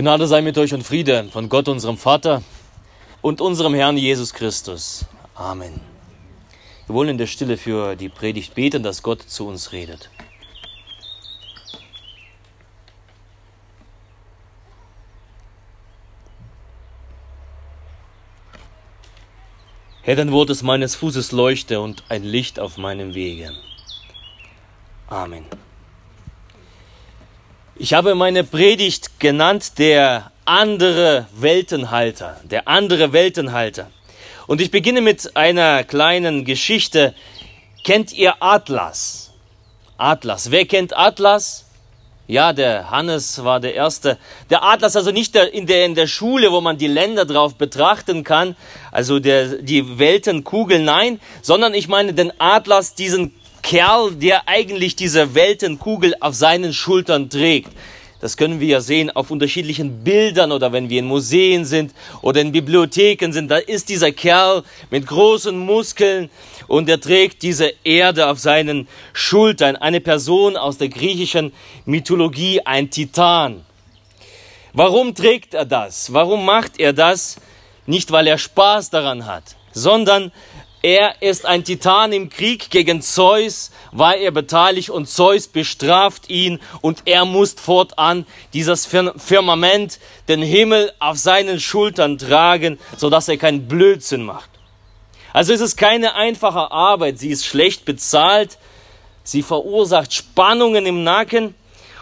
Gnade sei mit euch und Friede von Gott, unserem Vater und unserem Herrn Jesus Christus. Amen. Wir wollen in der Stille für die Predigt beten, dass Gott zu uns redet. Herr, dein Wort ist meines Fußes Leuchte und ein Licht auf meinem Wege. Amen. Ich habe meine Predigt genannt der andere Weltenhalter, der andere Weltenhalter. Und ich beginne mit einer kleinen Geschichte. Kennt ihr Atlas? Atlas. Wer kennt Atlas? Ja, der Hannes war der Erste. Der Atlas, also nicht der, in, der, in der Schule, wo man die Länder drauf betrachten kann, also der, die Weltenkugel, nein, sondern ich meine den Atlas, diesen Kerl, der eigentlich diese Weltenkugel auf seinen Schultern trägt. Das können wir ja sehen auf unterschiedlichen Bildern oder wenn wir in Museen sind oder in Bibliotheken sind. Da ist dieser Kerl mit großen Muskeln und er trägt diese Erde auf seinen Schultern. Eine Person aus der griechischen Mythologie, ein Titan. Warum trägt er das? Warum macht er das? Nicht, weil er Spaß daran hat, sondern er ist ein Titan im Krieg gegen Zeus, war er beteiligt und Zeus bestraft ihn und er muss fortan dieses Firmament, den Himmel auf seinen Schultern tragen, so dass er keinen Blödsinn macht. Also es ist keine einfache Arbeit, sie ist schlecht bezahlt, sie verursacht Spannungen im Nacken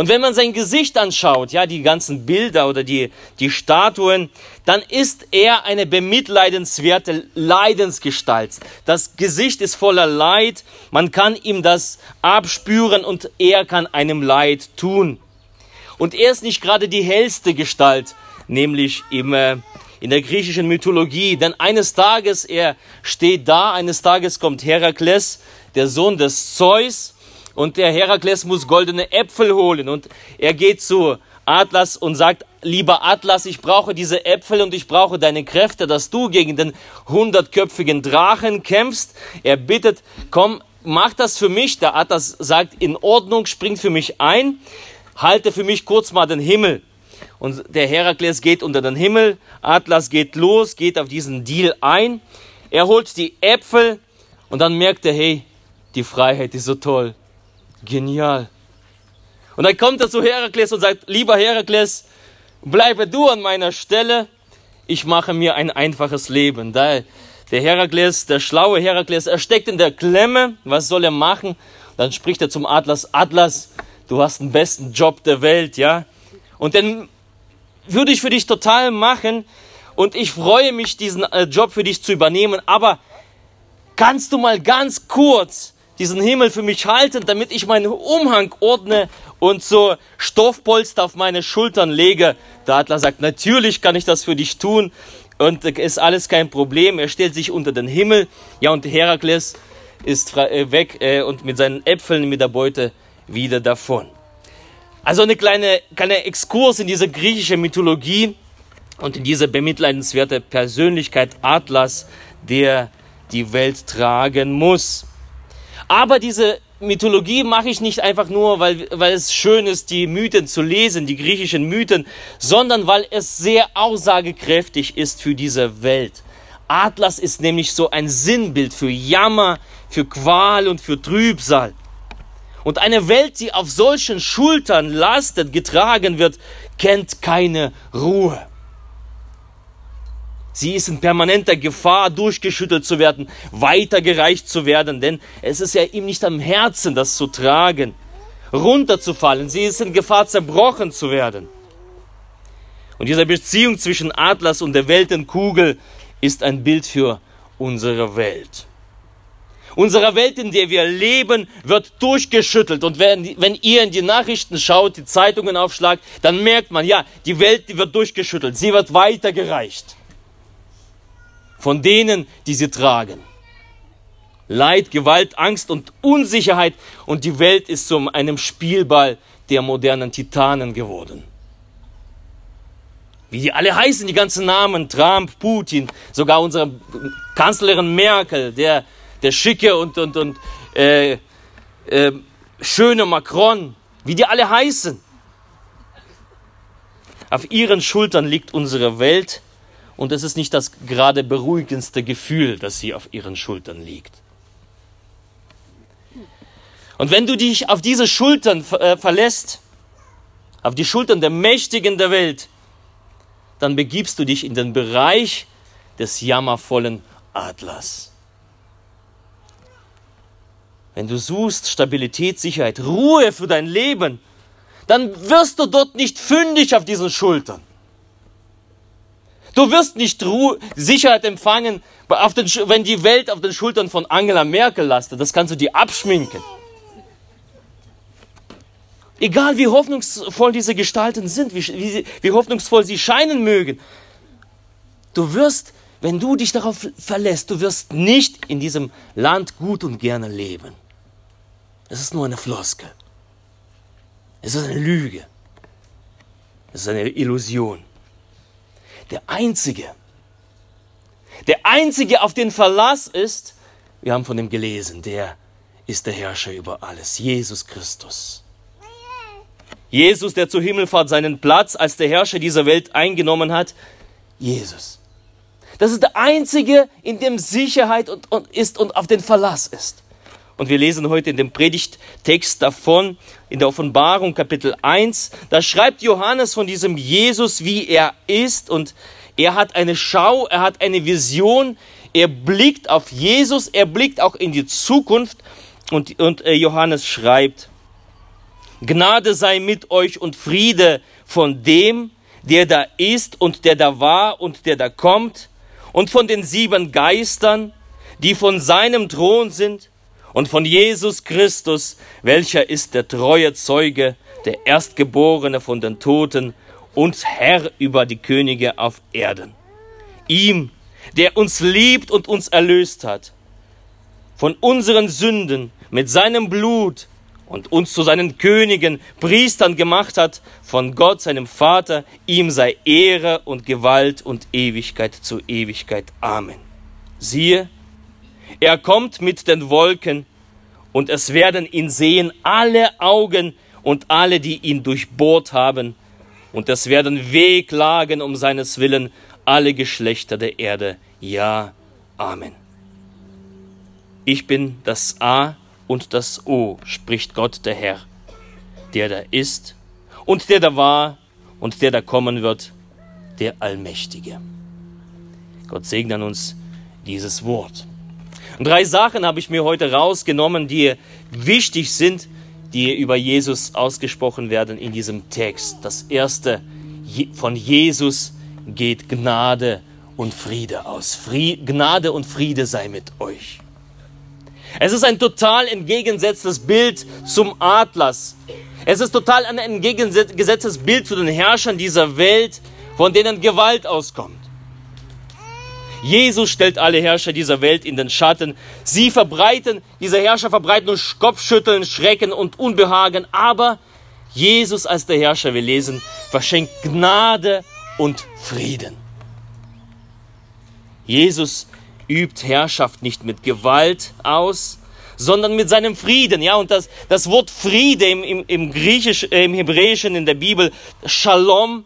und wenn man sein Gesicht anschaut, ja, die ganzen Bilder oder die, die Statuen, dann ist er eine bemitleidenswerte Leidensgestalt. Das Gesicht ist voller Leid, man kann ihm das abspüren und er kann einem Leid tun. Und er ist nicht gerade die hellste Gestalt, nämlich im, äh, in der griechischen Mythologie, denn eines Tages, er steht da, eines Tages kommt Herakles, der Sohn des Zeus, und der Herakles muss goldene Äpfel holen und er geht zu Atlas und sagt, lieber Atlas, ich brauche diese Äpfel und ich brauche deine Kräfte, dass du gegen den hundertköpfigen Drachen kämpfst. Er bittet, komm, mach das für mich. Der Atlas sagt, in Ordnung, springt für mich ein, halte für mich kurz mal den Himmel. Und der Herakles geht unter den Himmel, Atlas geht los, geht auf diesen Deal ein. Er holt die Äpfel und dann merkt er, hey, die Freiheit ist so toll. Genial. Und dann kommt er zu Herakles und sagt, lieber Herakles, bleibe du an meiner Stelle, ich mache mir ein einfaches Leben. Da, der Herakles, der schlaue Herakles, er steckt in der Klemme, was soll er machen? Dann spricht er zum Atlas, Atlas, du hast den besten Job der Welt, ja? Und den würde ich für dich total machen und ich freue mich, diesen äh, Job für dich zu übernehmen, aber kannst du mal ganz kurz diesen Himmel für mich halten, damit ich meinen Umhang ordne und so Stoffpolster auf meine Schultern lege. Der Adler sagt, natürlich kann ich das für dich tun und ist alles kein Problem. Er stellt sich unter den Himmel. Ja, und Herakles ist äh, weg äh, und mit seinen Äpfeln, mit der Beute wieder davon. Also eine kleine, kleine Exkurs in diese griechische Mythologie und in diese bemitleidenswerte Persönlichkeit Atlas, der die Welt tragen muss. Aber diese Mythologie mache ich nicht einfach nur, weil, weil es schön ist, die Mythen zu lesen, die griechischen Mythen, sondern weil es sehr aussagekräftig ist für diese Welt. Atlas ist nämlich so ein Sinnbild für Jammer, für Qual und für Trübsal. Und eine Welt, die auf solchen Schultern lastet, getragen wird, kennt keine Ruhe. Sie ist in permanenter Gefahr, durchgeschüttelt zu werden, weitergereicht zu werden, denn es ist ja ihm nicht am Herzen, das zu tragen, runterzufallen. Sie ist in Gefahr, zerbrochen zu werden. Und diese Beziehung zwischen Atlas und der Weltenkugel ist ein Bild für unsere Welt. Unsere Welt, in der wir leben, wird durchgeschüttelt. Und wenn, wenn ihr in die Nachrichten schaut, die Zeitungen aufschlagt, dann merkt man, ja, die Welt, die wird durchgeschüttelt. Sie wird weitergereicht von denen, die sie tragen. Leid, Gewalt, Angst und Unsicherheit und die Welt ist zu einem Spielball der modernen Titanen geworden. Wie die alle heißen, die ganzen Namen, Trump, Putin, sogar unsere Kanzlerin Merkel, der, der schicke und, und, und äh, äh, schöne Macron, wie die alle heißen. Auf ihren Schultern liegt unsere Welt und es ist nicht das gerade beruhigendste Gefühl, das sie auf ihren Schultern liegt. Und wenn du dich auf diese Schultern äh, verlässt, auf die Schultern der Mächtigen der Welt, dann begibst du dich in den Bereich des jammervollen Adlers. Wenn du suchst Stabilität, Sicherheit, Ruhe für dein Leben, dann wirst du dort nicht fündig auf diesen Schultern. Du wirst nicht Ruhe, Sicherheit empfangen, den, wenn die Welt auf den Schultern von Angela Merkel lastet. Das kannst du dir abschminken. Egal wie hoffnungsvoll diese Gestalten sind, wie, wie, wie hoffnungsvoll sie scheinen mögen, du wirst, wenn du dich darauf verlässt, du wirst nicht in diesem Land gut und gerne leben. Es ist nur eine Floskel. Es ist eine Lüge. Es ist eine Illusion. Der Einzige, der Einzige, auf den Verlass ist, wir haben von ihm gelesen, der ist der Herrscher über alles, Jesus Christus. Jesus, der zur Himmelfahrt seinen Platz als der Herrscher dieser Welt eingenommen hat, Jesus. Das ist der Einzige, in dem Sicherheit und, und ist und auf den Verlass ist. Und wir lesen heute in dem Predigttext davon, in der Offenbarung Kapitel 1, da schreibt Johannes von diesem Jesus, wie er ist. Und er hat eine Schau, er hat eine Vision, er blickt auf Jesus, er blickt auch in die Zukunft. Und, und äh, Johannes schreibt, Gnade sei mit euch und Friede von dem, der da ist und der da war und der da kommt, und von den sieben Geistern, die von seinem Thron sind, und von Jesus Christus, welcher ist der treue Zeuge, der Erstgeborene von den Toten und Herr über die Könige auf Erden. Ihm, der uns liebt und uns erlöst hat, von unseren Sünden mit seinem Blut und uns zu seinen Königen, Priestern gemacht hat, von Gott, seinem Vater, ihm sei Ehre und Gewalt und Ewigkeit zu Ewigkeit. Amen. Siehe, er kommt mit den Wolken, und es werden ihn sehen alle Augen und alle, die ihn durchbohrt haben, und es werden wehklagen um seines Willen alle Geschlechter der Erde. Ja, Amen. Ich bin das A und das O, spricht Gott der Herr, der da ist und der da war und der da kommen wird, der Allmächtige. Gott segne an uns dieses Wort. Drei Sachen habe ich mir heute rausgenommen, die wichtig sind, die über Jesus ausgesprochen werden in diesem Text. Das erste, von Jesus geht Gnade und Friede aus. Gnade und Friede sei mit euch. Es ist ein total entgegengesetztes Bild zum Atlas. Es ist total ein entgegengesetztes Bild zu den Herrschern dieser Welt, von denen Gewalt auskommt. Jesus stellt alle Herrscher dieser Welt in den Schatten. Sie verbreiten, diese Herrscher verbreiten nur Kopfschütteln, Schrecken und Unbehagen. Aber Jesus als der Herrscher, wir lesen, verschenkt Gnade und Frieden. Jesus übt Herrschaft nicht mit Gewalt aus, sondern mit seinem Frieden. Ja, und das, das Wort Friede im, im, im Griechisch, äh, im Hebräischen in der Bibel, Shalom,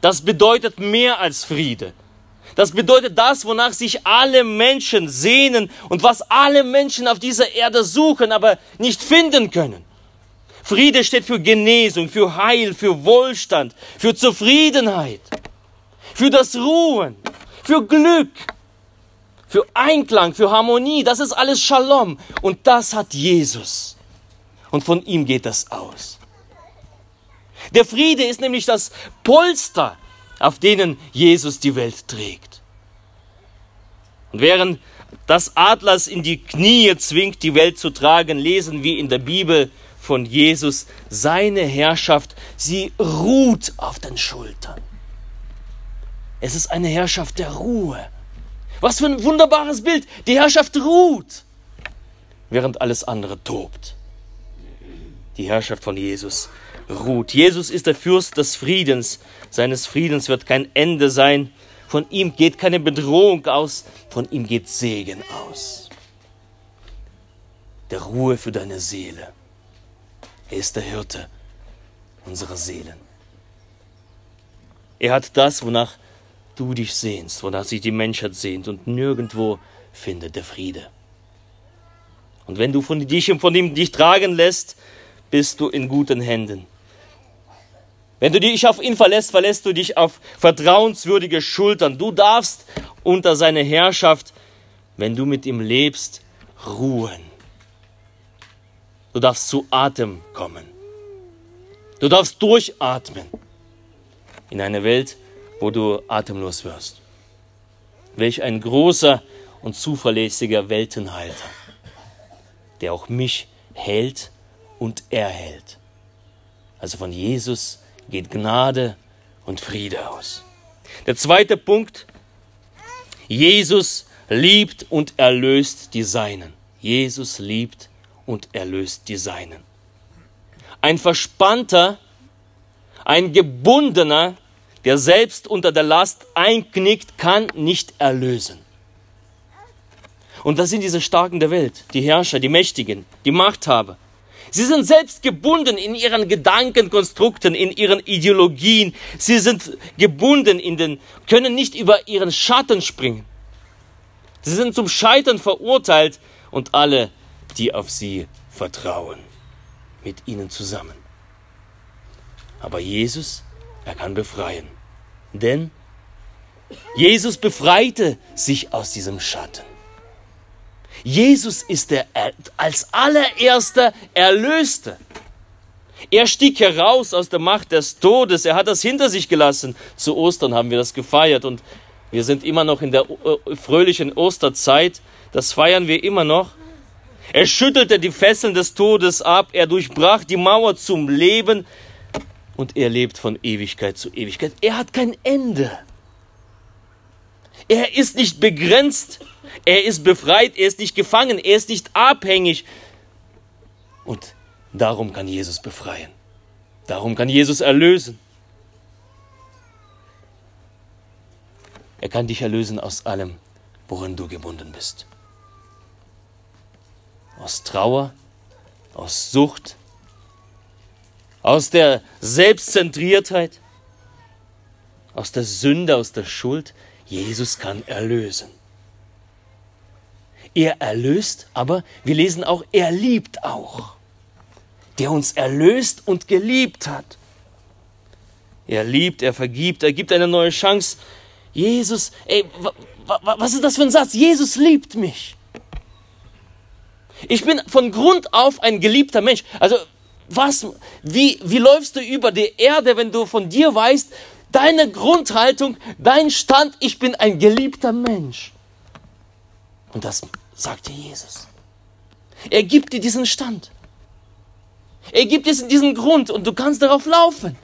das bedeutet mehr als Friede. Das bedeutet das, wonach sich alle Menschen sehnen und was alle Menschen auf dieser Erde suchen, aber nicht finden können. Friede steht für Genesung, für Heil, für Wohlstand, für Zufriedenheit, für das Ruhen, für Glück, für Einklang, für Harmonie. Das ist alles Shalom. Und das hat Jesus. Und von ihm geht das aus. Der Friede ist nämlich das Polster, auf denen Jesus die Welt trägt. Und während das Adlers in die Knie zwingt, die Welt zu tragen, lesen wir in der Bibel von Jesus, seine Herrschaft, sie ruht auf den Schultern. Es ist eine Herrschaft der Ruhe. Was für ein wunderbares Bild. Die Herrschaft ruht, während alles andere tobt. Die Herrschaft von Jesus ruht. Jesus ist der Fürst des Friedens. Seines Friedens wird kein Ende sein. Von ihm geht keine Bedrohung aus, von ihm geht Segen aus. Der Ruhe für deine Seele. Er ist der Hirte unserer Seelen. Er hat das, wonach du dich sehnst, wonach sich die Menschheit sehnt und nirgendwo findet der Friede. Und wenn du von dich und von ihm dich tragen lässt, bist du in guten Händen. Wenn du dich auf ihn verlässt, verlässt du dich auf vertrauenswürdige Schultern. Du darfst unter seine Herrschaft, wenn du mit ihm lebst, ruhen. Du darfst zu Atem kommen. Du darfst durchatmen in eine Welt, wo du atemlos wirst. Welch ein großer und zuverlässiger Weltenhalter, der auch mich hält und erhält. Also von Jesus geht Gnade und Friede aus. Der zweite Punkt, Jesus liebt und erlöst die Seinen. Jesus liebt und erlöst die Seinen. Ein Verspannter, ein Gebundener, der selbst unter der Last einknickt, kann nicht erlösen. Und das sind diese Starken der Welt, die Herrscher, die Mächtigen, die Machthaber. Sie sind selbst gebunden in ihren Gedankenkonstrukten, in ihren Ideologien. Sie sind gebunden in den, können nicht über ihren Schatten springen. Sie sind zum Scheitern verurteilt und alle, die auf sie vertrauen, mit ihnen zusammen. Aber Jesus, er kann befreien. Denn Jesus befreite sich aus diesem Schatten. Jesus ist der als allererster Erlöste. Er stieg heraus aus der Macht des Todes. Er hat das hinter sich gelassen. Zu Ostern haben wir das gefeiert und wir sind immer noch in der äh, fröhlichen Osterzeit. Das feiern wir immer noch. Er schüttelte die Fesseln des Todes ab. Er durchbrach die Mauer zum Leben und er lebt von Ewigkeit zu Ewigkeit. Er hat kein Ende. Er ist nicht begrenzt. Er ist befreit. Er ist nicht gefangen. Er ist nicht abhängig. Und darum kann Jesus befreien. Darum kann Jesus erlösen. Er kann dich erlösen aus allem, worin du gebunden bist. Aus Trauer, aus Sucht, aus der Selbstzentriertheit, aus der Sünde, aus der Schuld. Jesus kann erlösen. Er erlöst, aber wir lesen auch, er liebt auch. Der uns erlöst und geliebt hat. Er liebt, er vergibt, er gibt eine neue Chance. Jesus, ey, was ist das für ein Satz? Jesus liebt mich. Ich bin von Grund auf ein geliebter Mensch. Also, was, wie, wie läufst du über die Erde, wenn du von dir weißt, deine Grundhaltung, dein Stand, ich bin ein geliebter Mensch. Und das sagt dir Jesus. Er gibt dir diesen Stand. Er gibt dir diesen Grund und du kannst darauf laufen.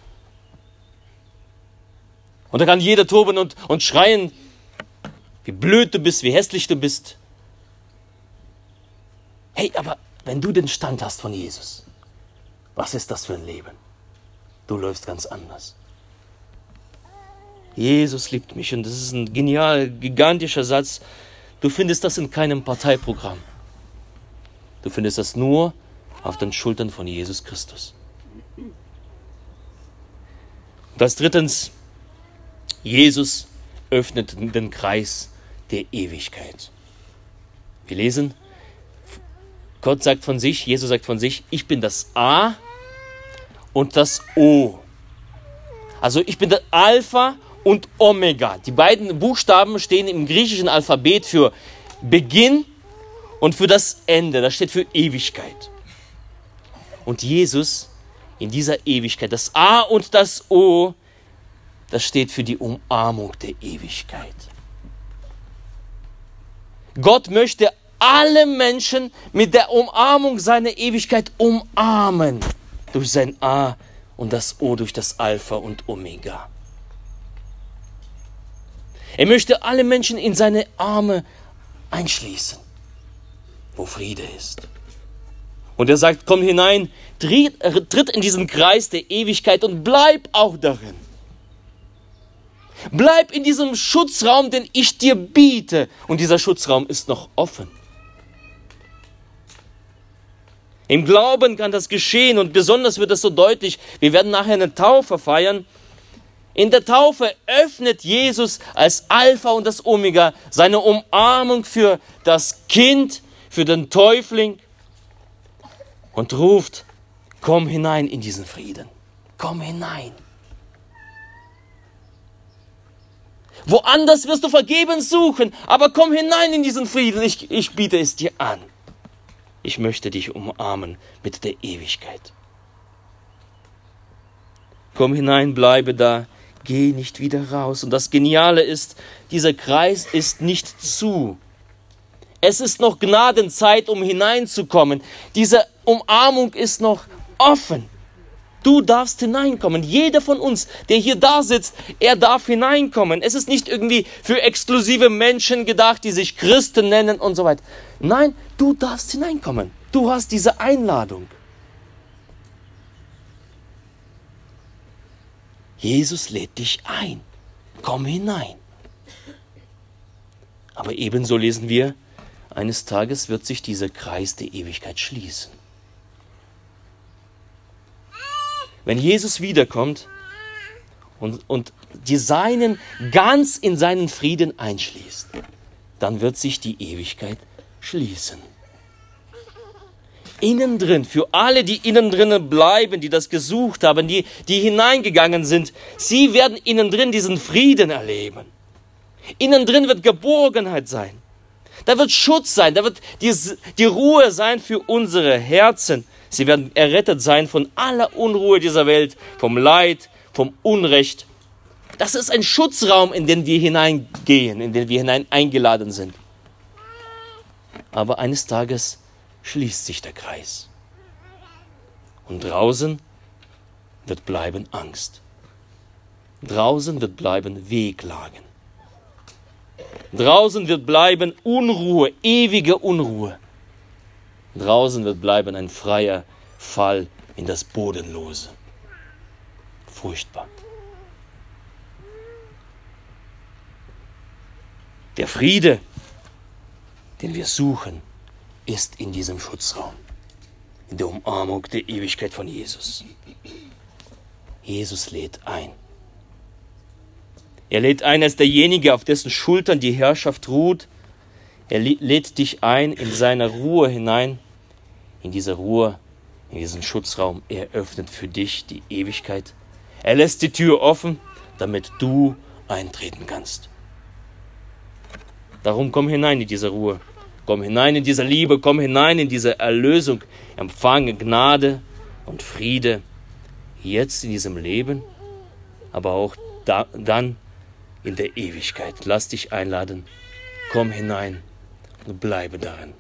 Und da kann jeder toben und, und schreien, wie blöd du bist, wie hässlich du bist. Hey, aber wenn du den Stand hast von Jesus, was ist das für ein Leben? Du läufst ganz anders. Jesus liebt mich und das ist ein genial, gigantischer Satz. Du findest das in keinem Parteiprogramm. Du findest das nur auf den Schultern von Jesus Christus. Das drittens, Jesus öffnet den Kreis der Ewigkeit. Wir lesen, Gott sagt von sich, Jesus sagt von sich, ich bin das A und das O. Also ich bin das Alpha und Omega. Die beiden Buchstaben stehen im griechischen Alphabet für Beginn und für das Ende. Das steht für Ewigkeit. Und Jesus in dieser Ewigkeit, das A und das O, das steht für die Umarmung der Ewigkeit. Gott möchte alle Menschen mit der Umarmung seiner Ewigkeit umarmen. Durch sein A und das O, durch das Alpha und Omega. Er möchte alle Menschen in seine Arme einschließen, wo Friede ist. Und er sagt, komm hinein, tritt in diesen Kreis der Ewigkeit und bleib auch darin. Bleib in diesem Schutzraum, den ich dir biete. Und dieser Schutzraum ist noch offen. Im Glauben kann das geschehen und besonders wird es so deutlich. Wir werden nachher eine Taufe feiern In der Taufe öffnet Jesus als Alpha und das Omega seine Umarmung für das Kind, für den Täufling und ruft, komm hinein in diesen Frieden, komm hinein. Woanders wirst du Vergebens suchen, aber komm hinein in diesen Frieden, ich, ich biete es dir an. Ich möchte dich umarmen mit der Ewigkeit. Komm hinein, bleibe da, geh nicht wieder raus. Und das Geniale ist, dieser Kreis ist nicht zu. Es ist noch Gnadenzeit, um hineinzukommen. Diese Umarmung ist noch offen. Du darfst hineinkommen. Jeder von uns, der hier da sitzt, er darf hineinkommen. Es ist nicht irgendwie für exklusive Menschen gedacht, die sich Christen nennen und so weiter. Nein, du darfst hineinkommen. Du hast diese Einladung. Jesus lädt dich ein. Komm hinein. Aber ebenso lesen wir, eines Tages wird sich dieser Kreis der Ewigkeit schließen. Wenn Jesus wiederkommt und, und die Seinen ganz in seinen Frieden einschließt, dann wird sich die Ewigkeit schließen innen drin, für alle, die innen drinnen bleiben, die das gesucht haben, die, die hineingegangen sind, sie werden innen drin diesen Frieden erleben. Innen drin wird Geborgenheit sein. Da wird Schutz sein, da wird die, die Ruhe sein für unsere Herzen. Sie werden errettet sein von aller Unruhe dieser Welt, vom Leid, vom Unrecht. Das ist ein Schutzraum, in den wir hineingehen, in den wir hinein eingeladen sind. Aber eines Tages schließt sich der Kreis. Und draußen wird bleiben Angst. Draußen wird bleiben Wehklagen. Draußen wird bleiben Unruhe, ewige Unruhe. Draußen wird bleiben ein freier Fall in das Bodenlose. Furchtbar. Der Friede, den wir suchen, ist in diesem Schutzraum, in der Umarmung der Ewigkeit von Jesus. Jesus lädt ein. Er lädt ein als derjenige, auf dessen Schultern die Herrschaft ruht. Er lädt dich ein in seine Ruhe hinein, in diese Ruhe, in diesen Schutzraum. Er öffnet für dich die Ewigkeit. Er lässt die Tür offen, damit du eintreten kannst. Darum komm hinein in diese Ruhe. Komm hinein in diese Liebe, komm hinein in diese Erlösung. Empfange Gnade und Friede jetzt in diesem Leben, aber auch da, dann in der Ewigkeit. Lass dich einladen. Komm hinein und bleibe darin.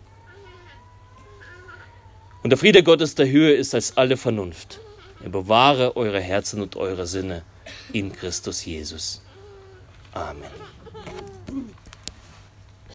Und der Friede Gottes der Höhe ist als alle Vernunft. Er bewahre eure Herzen und eure Sinne in Christus Jesus. Amen.